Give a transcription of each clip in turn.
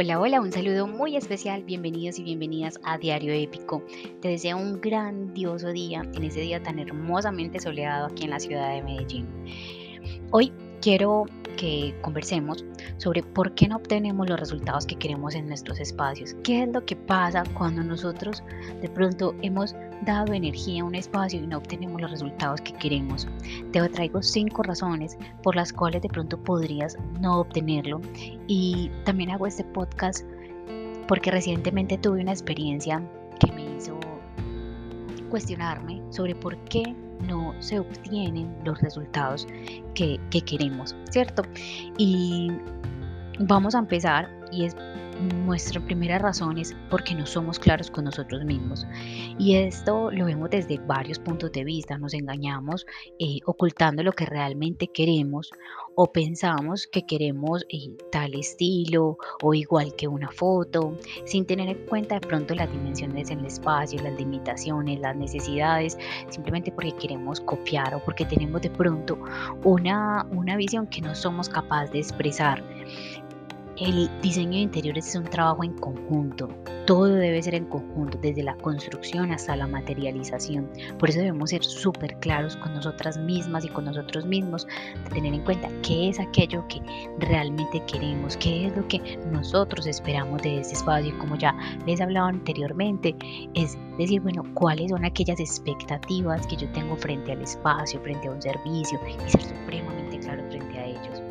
Hola, hola, un saludo muy especial, bienvenidos y bienvenidas a Diario Épico. Te deseo un grandioso día en ese día tan hermosamente soleado aquí en la ciudad de Medellín. Hoy quiero que conversemos sobre por qué no obtenemos los resultados que queremos en nuestros espacios. ¿Qué es lo que pasa cuando nosotros de pronto hemos dado energía a un espacio y no obtenemos los resultados que queremos? Te traigo cinco razones por las cuales de pronto podrías no obtenerlo y también hago este podcast porque recientemente tuve una experiencia que me hizo cuestionarme sobre por qué no se obtienen los resultados que, queremos, ¿cierto? Y vamos a empezar y es nuestra primera razón es porque no somos claros con nosotros mismos. Y esto lo vemos desde varios puntos de vista. Nos engañamos eh, ocultando lo que realmente queremos o pensamos que queremos eh, tal estilo o igual que una foto, sin tener en cuenta de pronto las dimensiones en el espacio, las limitaciones, las necesidades, simplemente porque queremos copiar o porque tenemos de pronto una, una visión que no somos capaces de expresar. El diseño de interiores es un trabajo en conjunto. Todo debe ser en conjunto, desde la construcción hasta la materialización. Por eso debemos ser súper claros con nosotras mismas y con nosotros mismos, de tener en cuenta qué es aquello que realmente queremos, qué es lo que nosotros esperamos de este espacio. Y como ya les he hablado anteriormente, es decir, bueno, cuáles son aquellas expectativas que yo tengo frente al espacio, frente a un servicio y ser supremamente claro frente a ellos.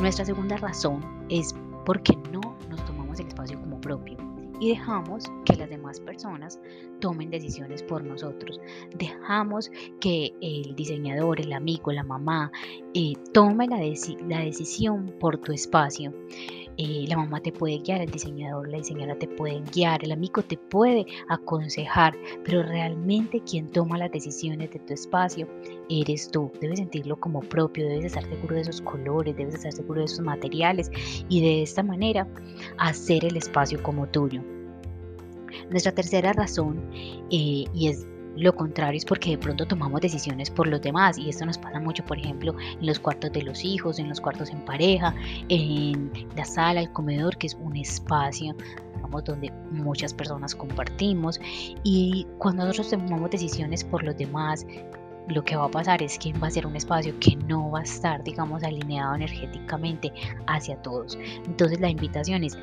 Nuestra segunda razón es porque no nos tomamos el espacio como propio y dejamos que las demás personas tomen decisiones por nosotros. Dejamos que el diseñador, el amigo, la mamá eh, tome la, la decisión por tu espacio. Eh, la mamá te puede guiar, el diseñador, la diseñadora te puede guiar, el amigo te puede aconsejar, pero realmente quien toma las decisiones de tu espacio eres tú. Debes sentirlo como propio, debes estar seguro de esos colores, debes estar seguro de esos materiales y de esta manera hacer el espacio como tuyo. Nuestra tercera razón, eh, y es lo contrario es porque de pronto tomamos decisiones por los demás y esto nos pasa mucho, por ejemplo, en los cuartos de los hijos, en los cuartos en pareja, en la sala, el comedor, que es un espacio digamos, donde muchas personas compartimos y cuando nosotros tomamos decisiones por los demás, lo que va a pasar es que va a ser un espacio que no va a estar, digamos, alineado energéticamente hacia todos. Entonces la invitación es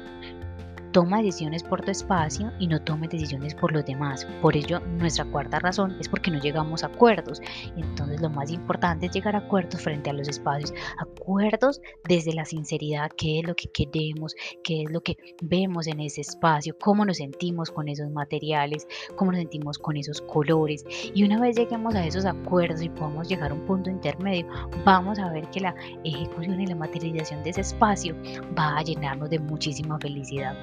Toma decisiones por tu espacio y no tomes decisiones por los demás. Por ello, nuestra cuarta razón es porque no llegamos a acuerdos. Entonces, lo más importante es llegar a acuerdos frente a los espacios. Acuerdos desde la sinceridad, qué es lo que queremos, qué es lo que vemos en ese espacio, cómo nos sentimos con esos materiales, cómo nos sentimos con esos colores. Y una vez lleguemos a esos acuerdos y podamos llegar a un punto intermedio, vamos a ver que la ejecución y la materialización de ese espacio va a llenarnos de muchísima felicidad.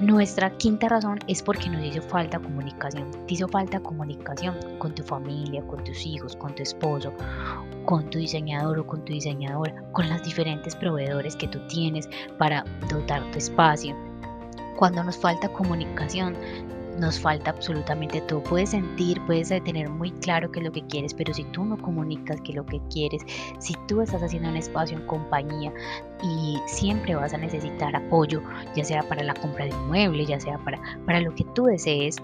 Nuestra quinta razón es porque nos hizo falta comunicación. Te hizo falta comunicación con tu familia, con tus hijos, con tu esposo, con tu diseñador o con tu diseñadora, con los diferentes proveedores que tú tienes para dotar tu espacio. Cuando nos falta comunicación, nos falta absolutamente todo. Puedes sentir, puedes tener muy claro qué es lo que quieres, pero si tú no comunicas qué es lo que quieres, si tú estás haciendo un espacio en compañía y siempre vas a necesitar apoyo, ya sea para la compra de un mueble, ya sea para, para lo que tú desees,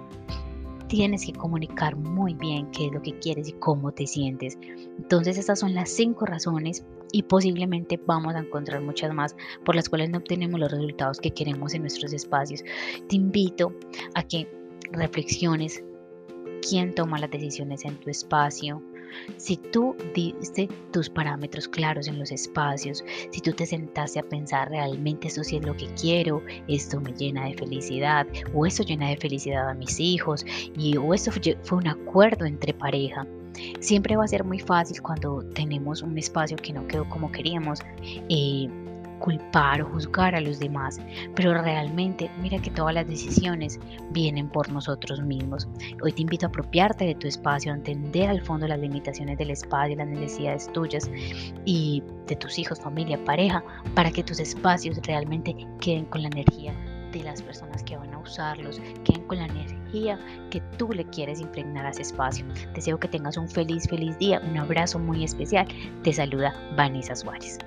tienes que comunicar muy bien qué es lo que quieres y cómo te sientes. Entonces estas son las cinco razones y posiblemente vamos a encontrar muchas más por las cuales no obtenemos los resultados que queremos en nuestros espacios. Te invito a que reflexiones quién toma las decisiones en tu espacio, si tú diste tus parámetros claros en los espacios, si tú te sentaste a pensar realmente esto sí es lo que quiero, esto me llena de felicidad, o esto llena de felicidad a mis hijos, y o esto fue un acuerdo entre pareja. Siempre va a ser muy fácil cuando tenemos un espacio que no quedó como queríamos. Eh, culpar o juzgar a los demás, pero realmente mira que todas las decisiones vienen por nosotros mismos. Hoy te invito a apropiarte de tu espacio, a entender al fondo las limitaciones del espacio, las necesidades tuyas y de tus hijos, familia, pareja, para que tus espacios realmente queden con la energía de las personas que van a usarlos, queden con la energía que tú le quieres impregnar a ese espacio. Deseo que tengas un feliz, feliz día, un abrazo muy especial. Te saluda Vanessa Suárez.